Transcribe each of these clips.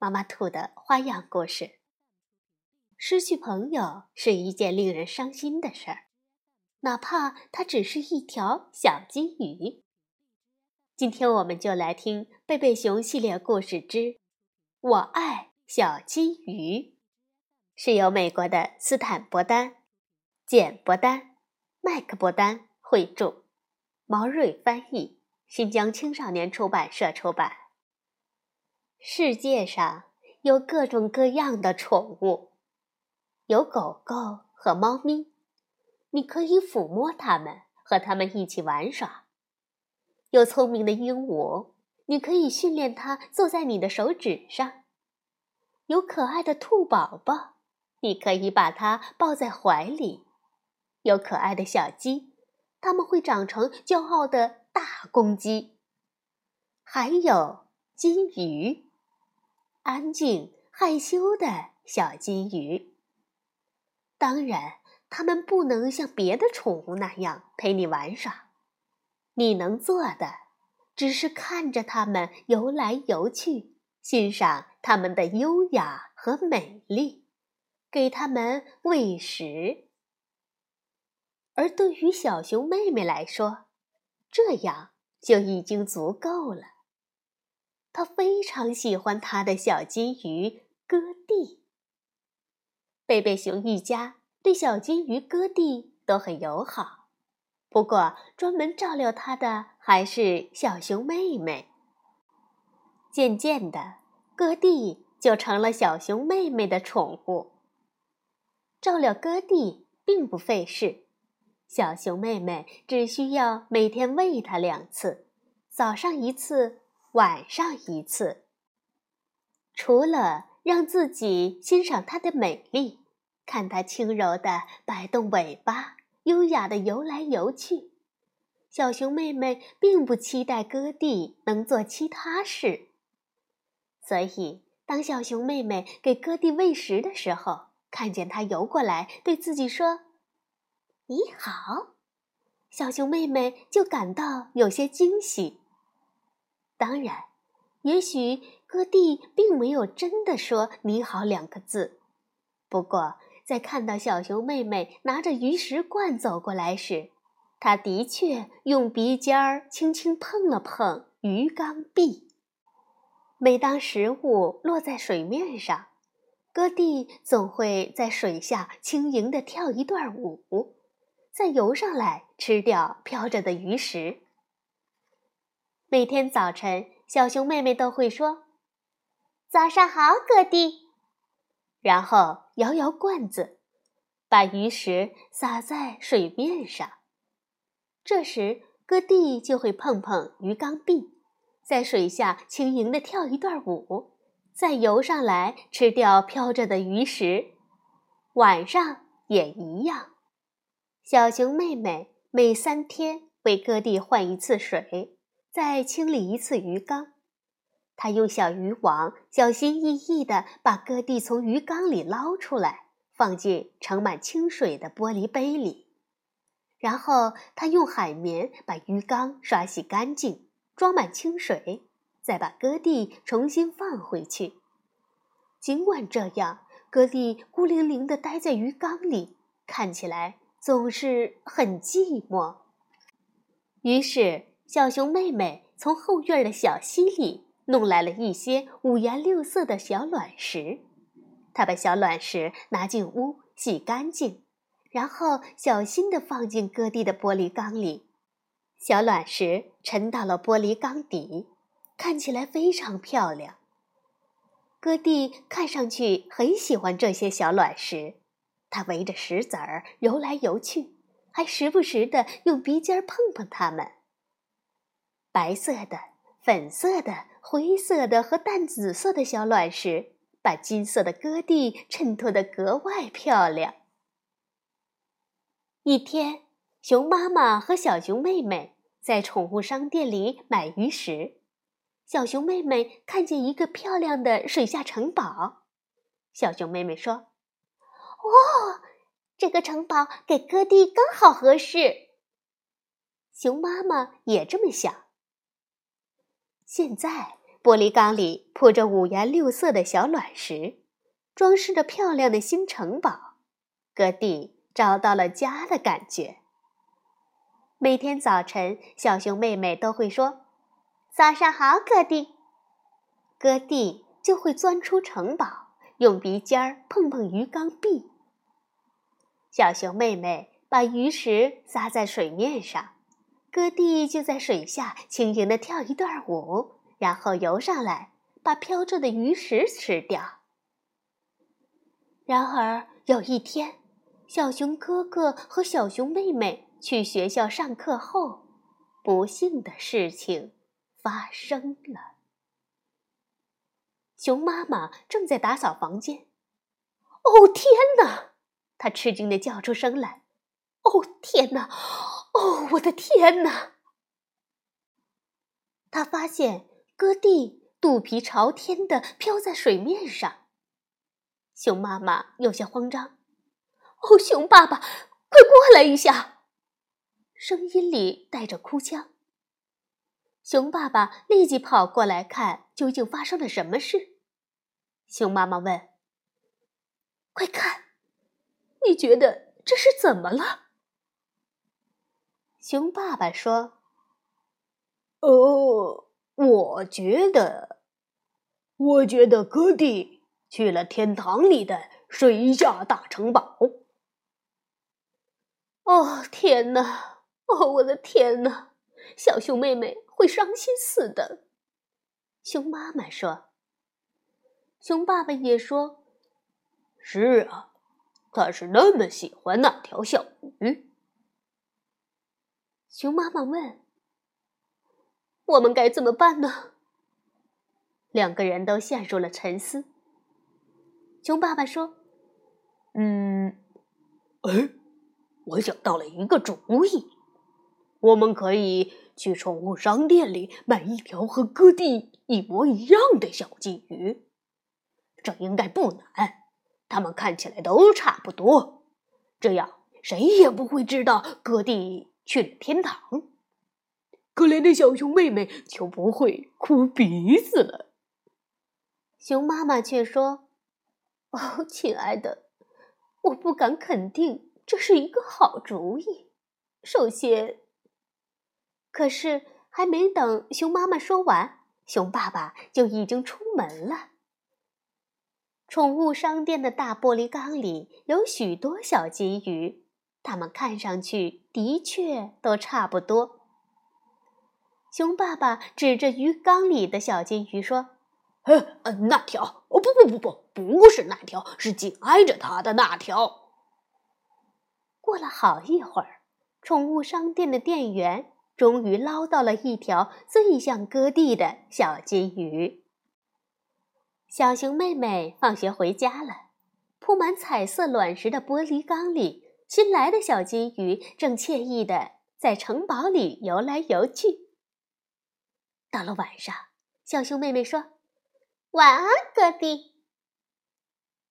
妈妈兔的花样故事。失去朋友是一件令人伤心的事儿，哪怕它只是一条小金鱼。今天我们就来听贝贝熊系列故事之《我爱小金鱼》，是由美国的斯坦伯丹、简伯丹、麦克伯丹绘著，毛瑞翻译，新疆青少年出版社出版。世界上有各种各样的宠物，有狗狗和猫咪，你可以抚摸它们，和它们一起玩耍；有聪明的鹦鹉，你可以训练它坐在你的手指上；有可爱的兔宝宝，你可以把它抱在怀里；有可爱的小鸡，它们会长成骄傲的大公鸡；还有金鱼。安静害羞的小金鱼。当然，它们不能像别的宠物那样陪你玩耍。你能做的，只是看着它们游来游去，欣赏它们的优雅和美丽，给它们喂食。而对于小熊妹妹来说，这样就已经足够了。他非常喜欢他的小金鱼哥蒂。贝贝熊一家对小金鱼哥蒂都很友好，不过专门照料它的还是小熊妹妹。渐渐的，哥蒂就成了小熊妹妹的宠物。照料哥蒂并不费事，小熊妹妹只需要每天喂它两次，早上一次。晚上一次。除了让自己欣赏它的美丽，看它轻柔的摆动尾巴，优雅的游来游去，小熊妹妹并不期待哥弟能做其他事。所以，当小熊妹妹给哥弟喂食的时候，看见它游过来，对自己说：“你好”，小熊妹妹就感到有些惊喜。当然，也许哥蒂并没有真的说“你好”两个字。不过，在看到小熊妹妹拿着鱼食罐走过来时，他的确用鼻尖儿轻轻碰了碰鱼缸壁。每当食物落在水面上，哥蒂总会在水下轻盈地跳一段舞，再游上来吃掉飘着的鱼食。每天早晨，小熊妹妹都会说：“早上好，哥弟。”然后摇摇罐子，把鱼食撒在水面上。这时，哥弟就会碰碰鱼缸壁，在水下轻盈地跳一段舞，再游上来吃掉飘着的鱼食。晚上也一样。小熊妹妹每三天为哥弟换一次水。再清理一次鱼缸，他用小渔网小心翼翼地把哥蒂从鱼缸里捞出来，放进盛满清水的玻璃杯里。然后他用海绵把鱼缸刷洗干净，装满清水，再把哥蒂重新放回去。尽管这样，哥蒂孤零零地待在鱼缸里，看起来总是很寂寞。于是。小熊妹妹从后院的小溪里弄来了一些五颜六色的小卵石，她把小卵石拿进屋洗干净，然后小心地放进哥蒂的玻璃缸里。小卵石沉到了玻璃缸底，看起来非常漂亮。哥蒂看上去很喜欢这些小卵石，它围着石子儿游来游去，还时不时地用鼻尖碰碰它们。白色的、粉色的、灰色的和淡紫色的小卵石把金色的戈地衬托得格外漂亮。一天，熊妈妈和小熊妹妹在宠物商店里买鱼食。小熊妹妹看见一个漂亮的水下城堡，小熊妹妹说：“哇，这个城堡给哥弟刚好合适。”熊妈妈也这么想。现在，玻璃缸里铺着五颜六色的小卵石，装饰着漂亮的新城堡。哥弟找到了家的感觉。每天早晨，小熊妹妹都会说。早上好，哥弟。哥弟就会钻出城堡，用鼻尖儿碰碰鱼缸壁。小熊妹妹把鱼食撒在水面上，哥弟就在水下轻盈地跳一段舞，然后游上来，把飘着的鱼食吃掉。然而有一天，小熊哥哥和小熊妹妹去学校上课后，不幸的事情。发生了。熊妈妈正在打扫房间。哦天哪！她吃惊的叫出声来。哦天哪！哦我的天哪！他发现哥弟肚皮朝天的飘在水面上。熊妈妈有些慌张。哦，熊爸爸，快过来一下！声音里带着哭腔。熊爸爸立即跑过来看，究竟发生了什么事？熊妈妈问：“快看，你觉得这是怎么了？”熊爸爸说：“哦，我觉得，我觉得哥弟去了天堂里的水下大城堡。”哦，天哪！哦，我的天哪！小熊妹妹。会伤心死的，熊妈妈说。熊爸爸也说：“是啊，他是那么喜欢那条小鱼。”熊妈妈问：“我们该怎么办呢？”两个人都陷入了沉思。熊爸爸说：“嗯，哎，我想到了一个主意，我们可以。”去宠物商店里买一条和哥弟一模一样的小金鱼，这应该不难。它们看起来都差不多，这样谁也不会知道哥弟去了天堂。可怜的小熊妹妹就不会哭鼻子了。熊妈妈却说：“哦，亲爱的，我不敢肯定这是一个好主意。首先。”可是，还没等熊妈妈说完，熊爸爸就已经出门了。宠物商店的大玻璃缸里有许多小金鱼，它们看上去的确都差不多。熊爸爸指着鱼缸里的小金鱼说：“呃，那条……哦，不不不不，不是那条，是紧挨着它的那条。”过了好一会儿，宠物商店的店员。终于捞到了一条最像哥弟的小金鱼。小熊妹妹放学回家了，铺满彩色卵石的玻璃缸里，新来的小金鱼正惬意的在城堡里游来游去。到了晚上，小熊妹妹说：“晚安，哥弟。”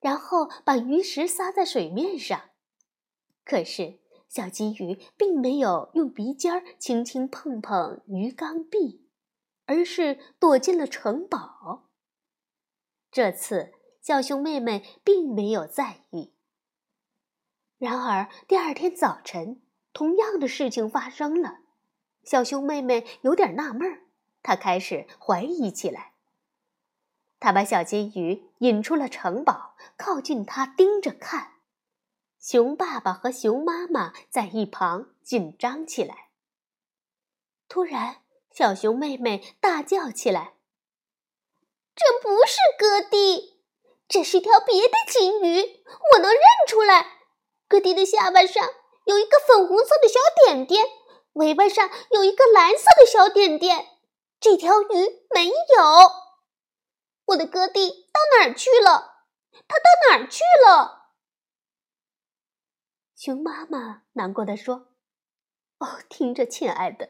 然后把鱼食撒在水面上。可是。小金鱼并没有用鼻尖轻轻碰碰鱼缸壁，而是躲进了城堡。这次，小熊妹妹并没有在意。然而，第二天早晨，同样的事情发生了。小熊妹妹有点纳闷儿，她开始怀疑起来。她把小金鱼引出了城堡，靠近它盯着看。熊爸爸和熊妈妈在一旁紧张起来。突然，小熊妹妹大叫起来：“这不是哥弟，这是条别的金鱼！我能认出。哥弟的下巴上有一个粉红色的小点点，尾巴上有一个蓝色的小点点。这条鱼没有。我的哥弟到哪儿去了？他到哪儿去了？熊妈妈难过的说：“哦，听着，亲爱的，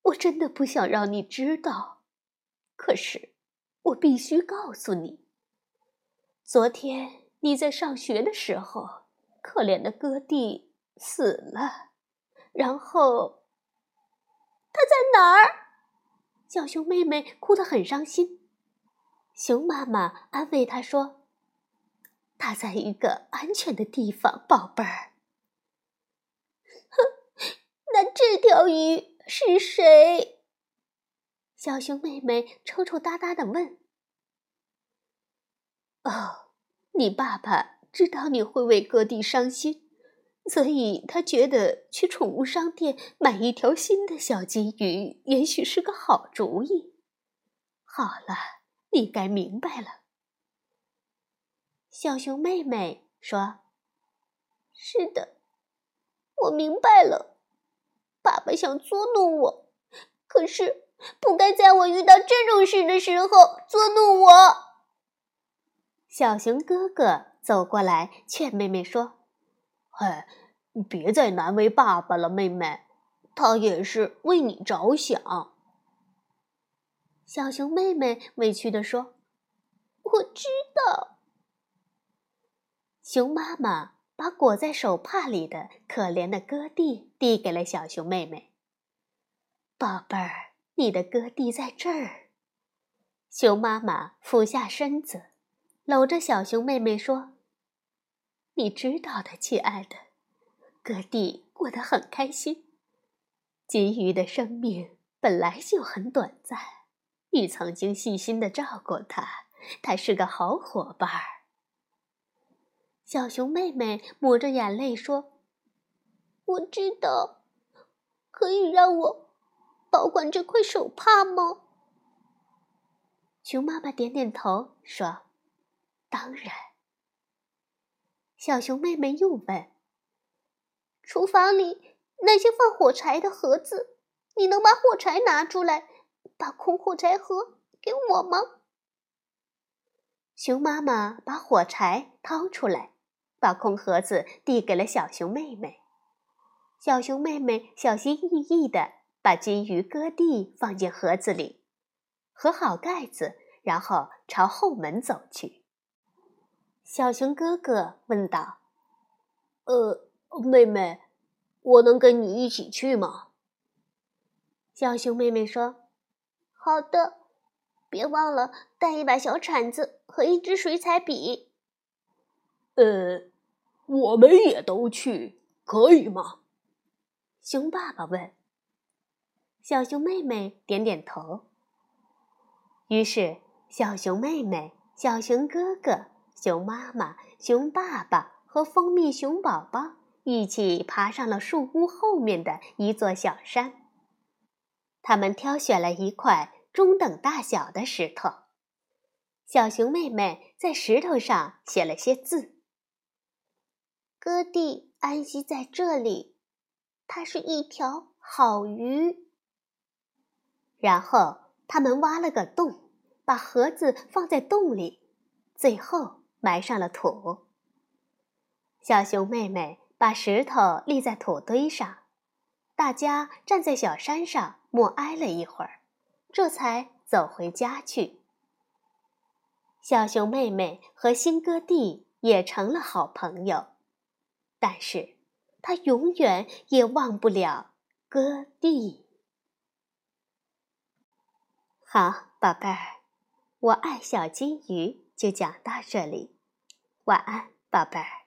我真的不想让你知道，可是我必须告诉你，昨天你在上学的时候，可怜的哥弟死了，然后他在哪儿？”小熊妹妹哭得很伤心。熊妈妈安慰她说：“他在一个安全的地方，宝贝儿。”哼，那这条鱼是谁？小熊妹妹抽抽搭搭的问。“哦，你爸爸知道你会为哥弟伤心，所以他觉得去宠物商店买一条新的小金鱼，也许是个好主意。”好了。你该明白了，小熊妹妹说：“是的，我明白了。爸爸想捉弄我，可是不该在我遇到这种事的时候捉弄我。”小熊哥哥走过来劝妹妹说：“嗨，别再难为爸爸了，妹妹，他也是为你着想。”小熊妹妹委屈地说：“我知道。”熊妈妈把裹在手帕里的可怜的哥弟递给了小熊妹妹。“宝贝儿，你的哥弟在这儿。”熊妈妈俯下身子，搂着小熊妹妹说：“你知道的，亲爱的，哥弟过得很开心。金鱼的生命本来就很短暂。”你曾经细心的照顾它，它是个好伙伴儿。小熊妹妹抹着眼泪说：“我知道，可以让我保管这块手帕吗？”熊妈妈点点头说：“当然。”小熊妹妹又问：“厨房里那些放火柴的盒子，你能把火柴拿出来？”把空火柴盒给我吗？熊妈妈把火柴掏出来，把空盒子递给了小熊妹妹。小熊妹妹小心翼翼地把金鱼哥弟放进盒子里，合好盖子，然后朝后门走去。小熊哥哥问道：“呃，妹妹，我能跟你一起去吗？”小熊妹妹说。好的，别忘了带一把小铲子和一支水彩笔。呃，我们也都去，可以吗？熊爸爸问。小熊妹妹点点头。于是，小熊妹妹、小熊哥哥、熊妈妈、熊爸爸和蜂蜜熊宝宝一起爬上了树屋后面的一座小山。他们挑选了一块中等大小的石头，小熊妹妹在石头上写了些字：“哥弟安息在这里，它是一条好鱼。”然后他们挖了个洞，把盒子放在洞里，最后埋上了土。小熊妹妹把石头立在土堆上，大家站在小山上。默哀了一会儿，这才走回家去。小熊妹妹和新哥弟也成了好朋友，但是他永远也忘不了哥弟。好，宝贝儿，我爱小金鱼就讲到这里，晚安，宝贝儿。